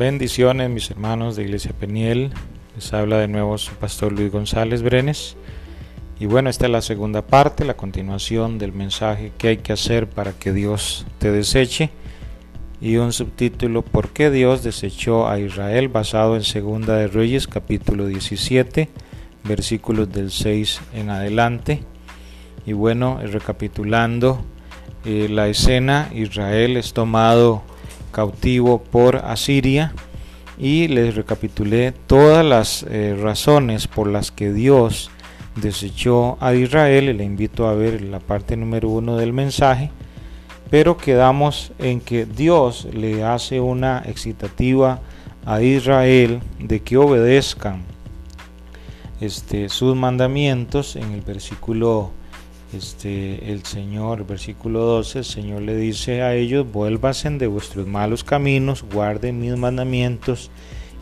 Bendiciones mis hermanos de Iglesia Peniel. Les habla de nuevo su pastor Luis González Brenes. Y bueno, esta es la segunda parte, la continuación del mensaje que hay que hacer para que Dios te deseche. Y un subtítulo, ¿por qué Dios desechó a Israel? basado en Segunda de Reyes capítulo 17, versículos del 6 en adelante. Y bueno, recapitulando eh, la escena, Israel es tomado cautivo por Asiria y les recapitulé todas las eh, razones por las que Dios desechó a Israel le invito a ver la parte número uno del mensaje pero quedamos en que Dios le hace una excitativa a Israel de que obedezcan este, sus mandamientos en el versículo este, el Señor, versículo 12, el Señor le dice a ellos, vuélvasen de vuestros malos caminos, guarden mis mandamientos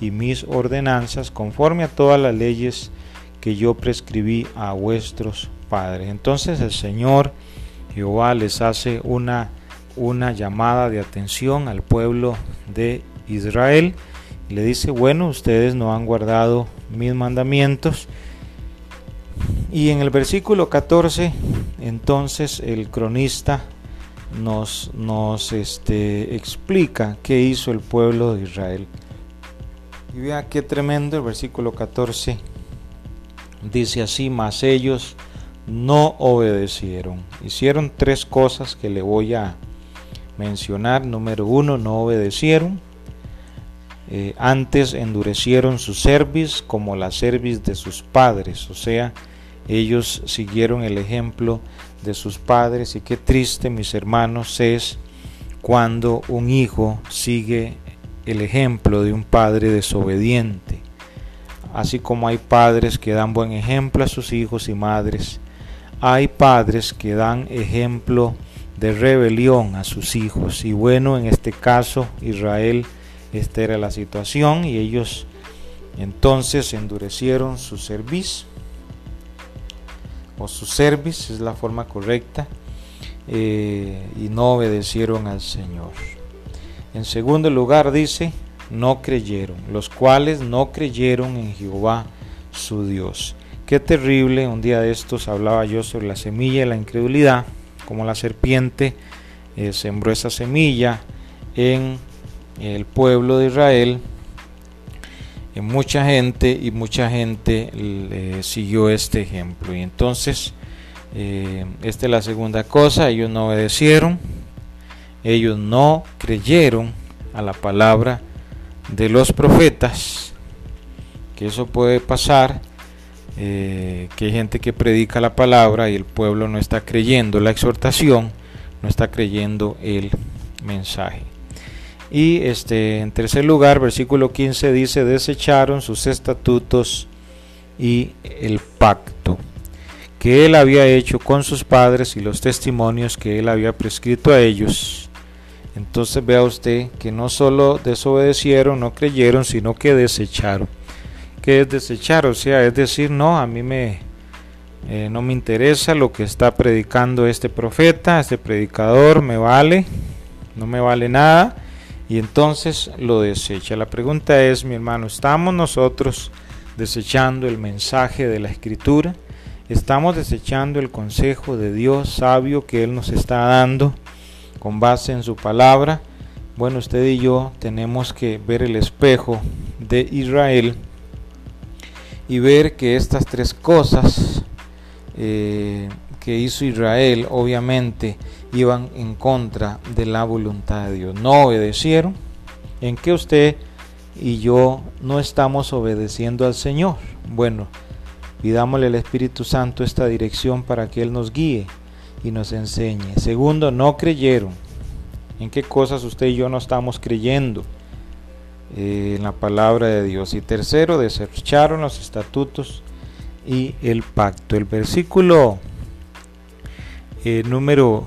y mis ordenanzas conforme a todas las leyes que yo prescribí a vuestros padres. Entonces el Señor Jehová les hace una, una llamada de atención al pueblo de Israel y le dice, bueno, ustedes no han guardado mis mandamientos, y en el versículo 14, entonces el cronista nos, nos este, explica qué hizo el pueblo de Israel. Y vea qué tremendo el versículo 14. Dice así, mas ellos no obedecieron. Hicieron tres cosas que le voy a mencionar. Número uno, no obedecieron. Eh, antes endurecieron su cerviz como la cerviz de sus padres, o sea, ellos siguieron el ejemplo de sus padres y qué triste, mis hermanos, es cuando un hijo sigue el ejemplo de un padre desobediente. Así como hay padres que dan buen ejemplo a sus hijos y madres, hay padres que dan ejemplo de rebelión a sus hijos. Y bueno, en este caso, Israel, esta era la situación y ellos entonces endurecieron su servicio o su service es la forma correcta eh, y no obedecieron al Señor. En segundo lugar dice, no creyeron, los cuales no creyeron en Jehová su Dios. Qué terrible, un día de estos hablaba yo sobre la semilla de la incredulidad, como la serpiente eh, sembró esa semilla en el pueblo de Israel mucha gente y mucha gente siguió este ejemplo. Y entonces, eh, esta es la segunda cosa, ellos no obedecieron, ellos no creyeron a la palabra de los profetas, que eso puede pasar, eh, que hay gente que predica la palabra y el pueblo no está creyendo la exhortación, no está creyendo el mensaje. Y este, en tercer lugar, versículo 15 dice, desecharon sus estatutos y el pacto que él había hecho con sus padres y los testimonios que él había prescrito a ellos. Entonces vea usted que no solo desobedecieron, no creyeron, sino que desecharon. ¿Qué es desechar? O sea, es decir, no, a mí me, eh, no me interesa lo que está predicando este profeta, este predicador, me vale, no me vale nada y entonces lo desecha. La pregunta es, mi hermano, ¿estamos nosotros desechando el mensaje de la escritura? ¿Estamos desechando el consejo de Dios sabio que Él nos está dando con base en su palabra? Bueno, usted y yo tenemos que ver el espejo de Israel y ver que estas tres cosas eh, que hizo Israel obviamente iban en contra de la voluntad de Dios. No obedecieron. ¿En que usted y yo no estamos obedeciendo al Señor? Bueno, pidámosle al Espíritu Santo esta dirección para que Él nos guíe y nos enseñe. Segundo, no creyeron. ¿En qué cosas usted y yo no estamos creyendo? Eh, en la palabra de Dios. Y tercero, desecharon los estatutos y el pacto. El versículo eh, número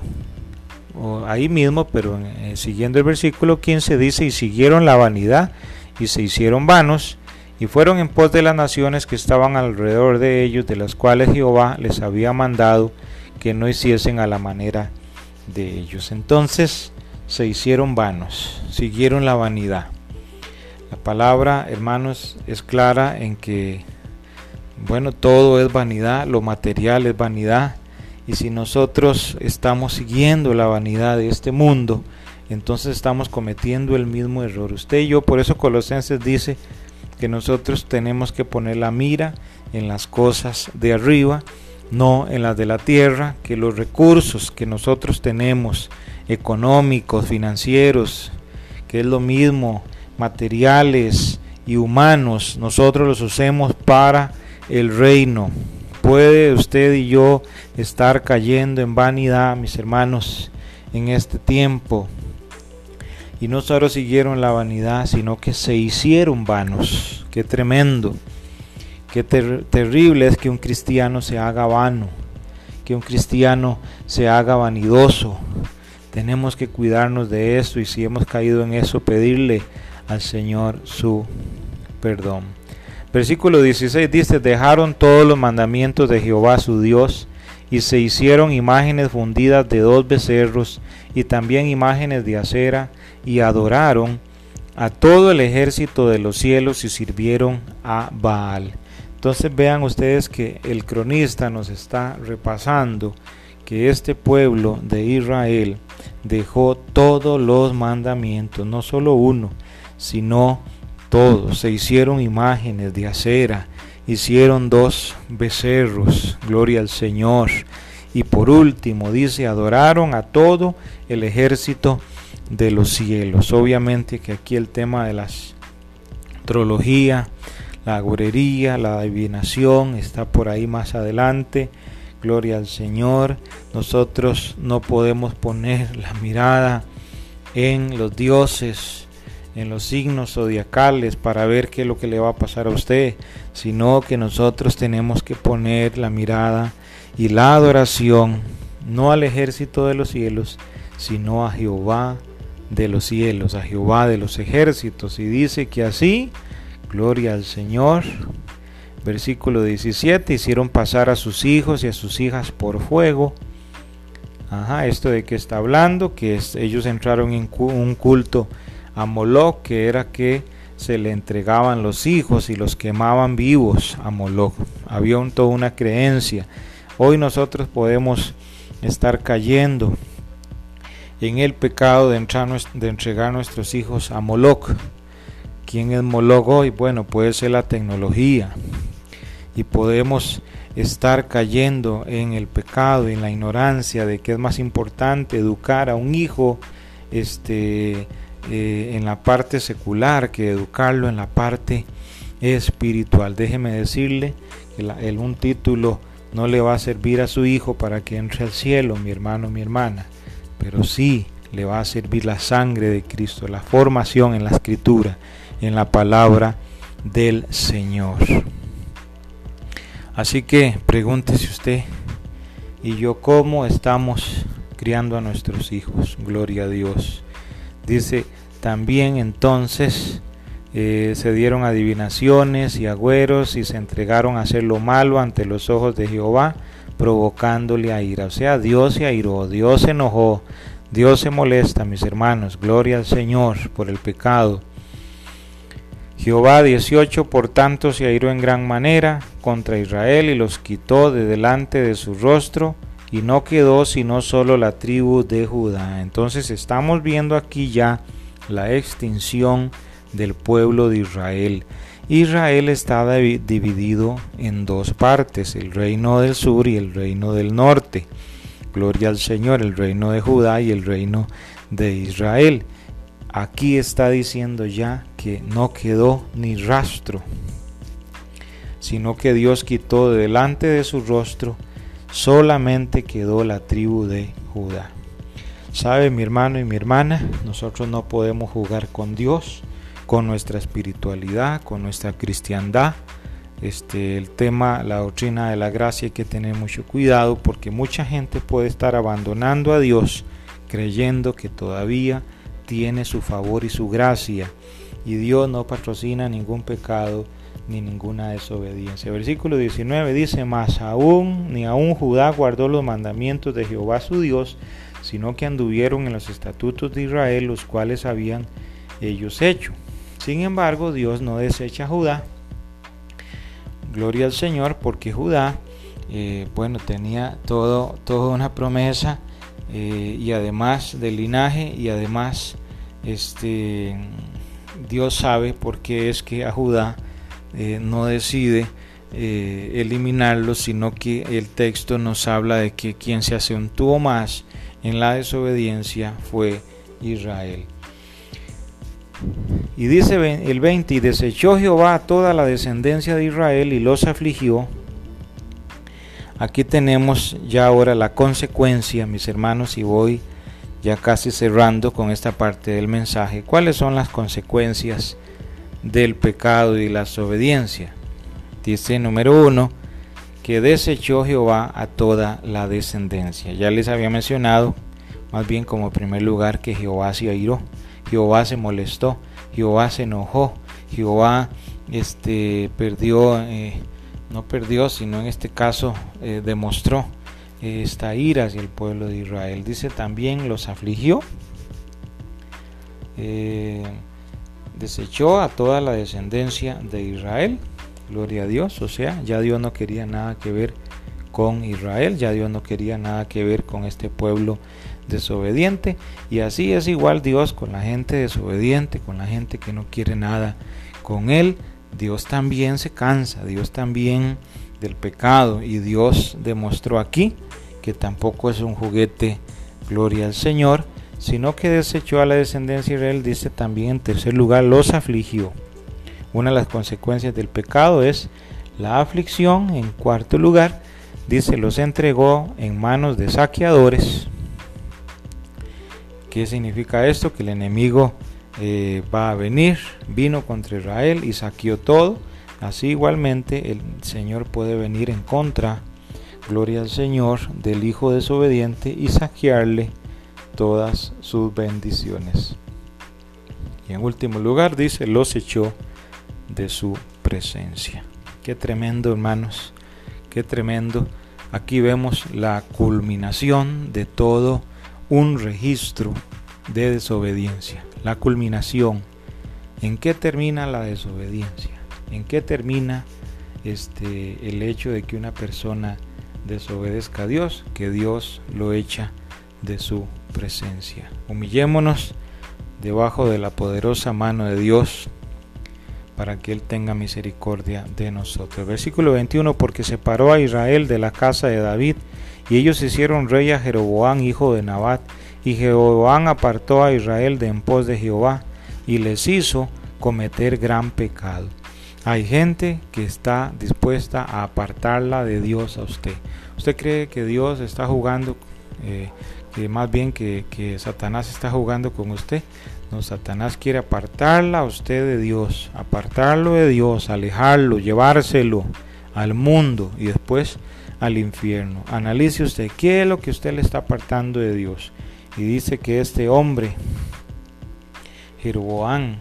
ahí mismo, pero eh, siguiendo el versículo 15 dice, y siguieron la vanidad y se hicieron vanos y fueron en pos de las naciones que estaban alrededor de ellos, de las cuales Jehová les había mandado que no hiciesen a la manera de ellos. Entonces se hicieron vanos, siguieron la vanidad. La palabra, hermanos, es clara en que, bueno, todo es vanidad, lo material es vanidad. Y si nosotros estamos siguiendo la vanidad de este mundo, entonces estamos cometiendo el mismo error. Usted y yo, por eso Colosenses dice que nosotros tenemos que poner la mira en las cosas de arriba, no en las de la tierra, que los recursos que nosotros tenemos, económicos, financieros, que es lo mismo, materiales y humanos, nosotros los usemos para el reino. Puede usted y yo estar cayendo en vanidad, mis hermanos, en este tiempo. Y no solo siguieron la vanidad, sino que se hicieron vanos. Qué tremendo. Qué terrible es que un cristiano se haga vano, que un cristiano se haga vanidoso. Tenemos que cuidarnos de eso y si hemos caído en eso, pedirle al Señor su perdón. Versículo 16 dice, dejaron todos los mandamientos de Jehová su Dios y se hicieron imágenes fundidas de dos becerros y también imágenes de acera y adoraron a todo el ejército de los cielos y sirvieron a Baal. Entonces vean ustedes que el cronista nos está repasando que este pueblo de Israel dejó todos los mandamientos, no solo uno, sino todos. Se hicieron imágenes de acera, hicieron dos becerros, gloria al Señor. Y por último dice, adoraron a todo el ejército de los cielos. Obviamente que aquí el tema de la astrología, la agorería, la adivinación está por ahí más adelante. Gloria al Señor. Nosotros no podemos poner la mirada en los dioses, en los signos zodiacales para ver qué es lo que le va a pasar a usted, sino que nosotros tenemos que poner la mirada y la adoración no al ejército de los cielos, sino a Jehová de los cielos, a Jehová de los ejércitos. Y dice que así Gloria al Señor. Versículo 17, hicieron pasar a sus hijos y a sus hijas por fuego. Ajá, esto de que está hablando, que ellos entraron en un culto a Moloch, que era que se le entregaban los hijos y los quemaban vivos a Moloch. Había un, toda una creencia. Hoy nosotros podemos estar cayendo en el pecado de, entrar, de entregar nuestros hijos a Moloch. ¿Quién es Moloch y Bueno, puede ser la tecnología. Y podemos estar cayendo en el pecado, en la ignorancia de que es más importante educar a un hijo este, eh, en la parte secular que educarlo en la parte espiritual. Déjeme decirle que el, un título no le va a servir a su hijo para que entre al cielo, mi hermano, mi hermana, pero sí le va a servir la sangre de Cristo, la formación en la escritura en la palabra del Señor. Así que pregúntese usted y yo cómo estamos criando a nuestros hijos. Gloria a Dios. Dice, también entonces eh, se dieron adivinaciones y agüeros y se entregaron a hacer lo malo ante los ojos de Jehová, provocándole a ira. O sea, Dios se airó, Dios se enojó, Dios se molesta, mis hermanos. Gloria al Señor por el pecado Jehová 18 por tanto se airó en gran manera contra Israel y los quitó de delante de su rostro y no quedó sino solo la tribu de Judá. Entonces estamos viendo aquí ya la extinción del pueblo de Israel. Israel estaba dividido en dos partes, el reino del sur y el reino del norte. Gloria al Señor, el reino de Judá y el reino de Israel. Aquí está diciendo ya que no quedó ni rastro, sino que Dios quitó de delante de su rostro, solamente quedó la tribu de Judá. Sabe mi hermano y mi hermana, nosotros no podemos jugar con Dios, con nuestra espiritualidad, con nuestra cristiandad. Este, el tema, la doctrina de la gracia hay que tener mucho cuidado porque mucha gente puede estar abandonando a Dios creyendo que todavía tiene su favor y su gracia y Dios no patrocina ningún pecado ni ninguna desobediencia. Versículo 19 dice, más aún ni aún Judá guardó los mandamientos de Jehová su Dios, sino que anduvieron en los estatutos de Israel, los cuales habían ellos hecho. Sin embargo, Dios no desecha a Judá. Gloria al Señor, porque Judá, eh, bueno, tenía todo, toda una promesa eh, y además del linaje y además este, Dios sabe por qué es que a Judá eh, no decide eliminarlo, sino que el texto nos habla de que quien se acentuó más en la desobediencia fue Israel. Y dice el 20, y desechó Jehová a toda la descendencia de Israel y los afligió. Aquí tenemos ya ahora la consecuencia, mis hermanos, y voy ya casi cerrando con esta parte del mensaje. ¿Cuáles son las consecuencias del pecado y la desobediencia? Dice número uno, que desechó Jehová a toda la descendencia. Ya les había mencionado, más bien como primer lugar, que Jehová se airó, Jehová se molestó, Jehová se enojó, Jehová este, perdió, eh, no perdió, sino en este caso eh, demostró eh, esta ira hacia el pueblo de Israel. Dice también los afligió, desechó a toda la descendencia de Israel, gloria a Dios, o sea, ya Dios no quería nada que ver con Israel, ya Dios no quería nada que ver con este pueblo desobediente. Y así es igual Dios con la gente desobediente, con la gente que no quiere nada con Él. Dios también se cansa, Dios también del pecado. Y Dios demostró aquí que tampoco es un juguete, gloria al Señor, sino que desechó a la descendencia de Israel, dice también en tercer lugar, los afligió. Una de las consecuencias del pecado es la aflicción, en cuarto lugar, dice, los entregó en manos de saqueadores, ¿Qué significa esto? Que el enemigo eh, va a venir, vino contra Israel y saqueó todo. Así igualmente el Señor puede venir en contra, gloria al Señor, del Hijo desobediente y saquearle todas sus bendiciones. Y en último lugar dice, los echó de su presencia. Qué tremendo hermanos, qué tremendo. Aquí vemos la culminación de todo un registro de desobediencia, la culminación. ¿En qué termina la desobediencia? ¿En qué termina este, el hecho de que una persona desobedezca a Dios? Que Dios lo echa de su presencia. Humillémonos debajo de la poderosa mano de Dios para que Él tenga misericordia de nosotros. Versículo 21, porque separó a Israel de la casa de David y ellos hicieron rey a Jeroboam, hijo de Nabat, y Jeroboam apartó a Israel de en pos de Jehová, y les hizo cometer gran pecado. Hay gente que está dispuesta a apartarla de Dios a usted. ¿Usted cree que Dios está jugando, eh, más bien que, que Satanás está jugando con usted? No, Satanás quiere apartarla a usted de Dios, apartarlo de Dios, alejarlo, llevárselo al mundo y después al infierno. Analice usted qué es lo que usted le está apartando de Dios. Y dice que este hombre, Jeroboam,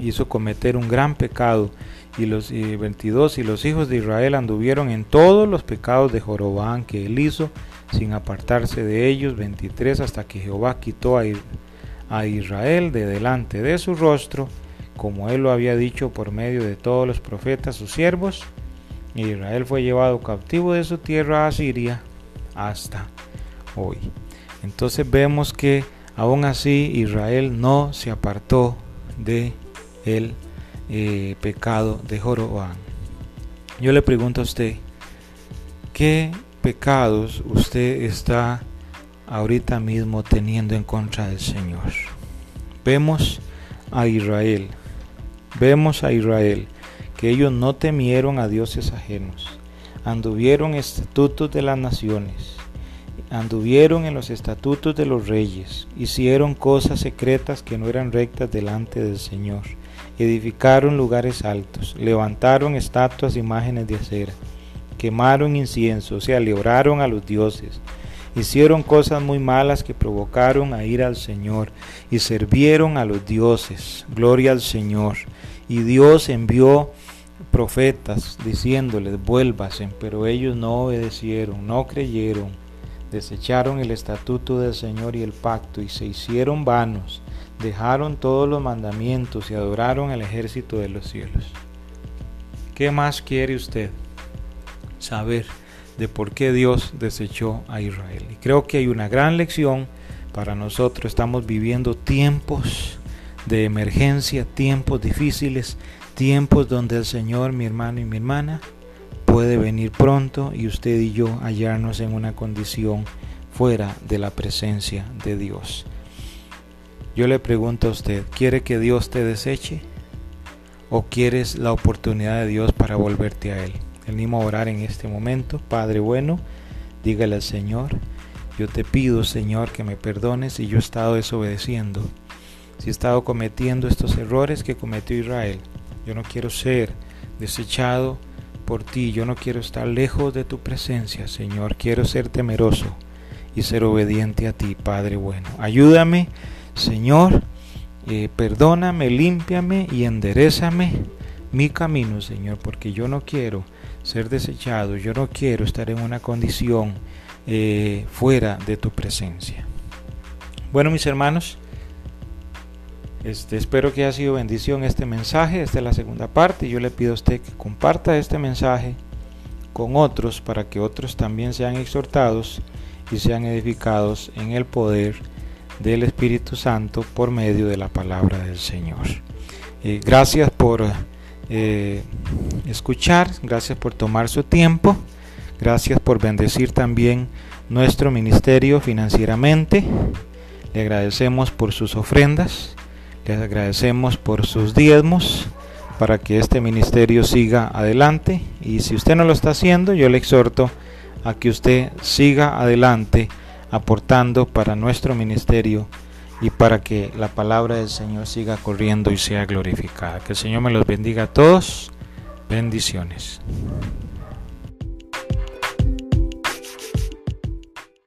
hizo cometer un gran pecado. Y los 22 y los hijos de Israel anduvieron en todos los pecados de Jeroboam que él hizo, sin apartarse de ellos. 23 hasta que Jehová quitó a Israel de delante de su rostro, como él lo había dicho por medio de todos los profetas, sus siervos Israel fue llevado cautivo de su tierra a Siria hasta hoy. Entonces vemos que aún así Israel no se apartó de el eh, pecado de Joroboam. Yo le pregunto a usted, ¿qué pecados usted está ahorita mismo teniendo en contra del Señor? Vemos a Israel, vemos a Israel que ellos no temieron a dioses ajenos, anduvieron estatutos de las naciones, anduvieron en los estatutos de los reyes, hicieron cosas secretas que no eran rectas delante del Señor, edificaron lugares altos, levantaron estatuas, imágenes de acera, quemaron incienso, se alebraron a los dioses, hicieron cosas muy malas que provocaron a ir al Señor y sirvieron a los dioses. Gloria al Señor. Y Dios envió profetas diciéndoles vuélvasen, pero ellos no obedecieron, no creyeron, desecharon el estatuto del Señor y el pacto y se hicieron vanos, dejaron todos los mandamientos y adoraron al ejército de los cielos. ¿Qué más quiere usted saber de por qué Dios desechó a Israel? Y creo que hay una gran lección para nosotros. Estamos viviendo tiempos de emergencia, tiempos difíciles, tiempos donde el Señor, mi hermano y mi hermana, puede venir pronto y usted y yo hallarnos en una condición fuera de la presencia de Dios. Yo le pregunto a usted, ¿quiere que Dios te deseche? ¿O quieres la oportunidad de Dios para volverte a Él? Venimos a orar en este momento. Padre bueno, dígale al Señor, yo te pido Señor que me perdones si yo he estado desobedeciendo, si he estado cometiendo estos errores que cometió Israel. Yo no quiero ser desechado por ti, yo no quiero estar lejos de tu presencia, Señor. Quiero ser temeroso y ser obediente a ti, Padre bueno. Ayúdame, Señor, eh, perdóname, límpiame y enderezame mi camino, Señor, porque yo no quiero ser desechado, yo no quiero estar en una condición eh, fuera de tu presencia. Bueno, mis hermanos, este, espero que haya sido bendición este mensaje. Esta es la segunda parte. Yo le pido a usted que comparta este mensaje con otros para que otros también sean exhortados y sean edificados en el poder del Espíritu Santo por medio de la palabra del Señor. Eh, gracias por eh, escuchar, gracias por tomar su tiempo, gracias por bendecir también nuestro ministerio financieramente. Le agradecemos por sus ofrendas, le agradecemos por sus diezmos para que este ministerio siga adelante. Y si usted no lo está haciendo, yo le exhorto a que usted siga adelante aportando para nuestro ministerio y para que la palabra del Señor siga corriendo y sea glorificada. Que el Señor me los bendiga a todos. Bendiciones.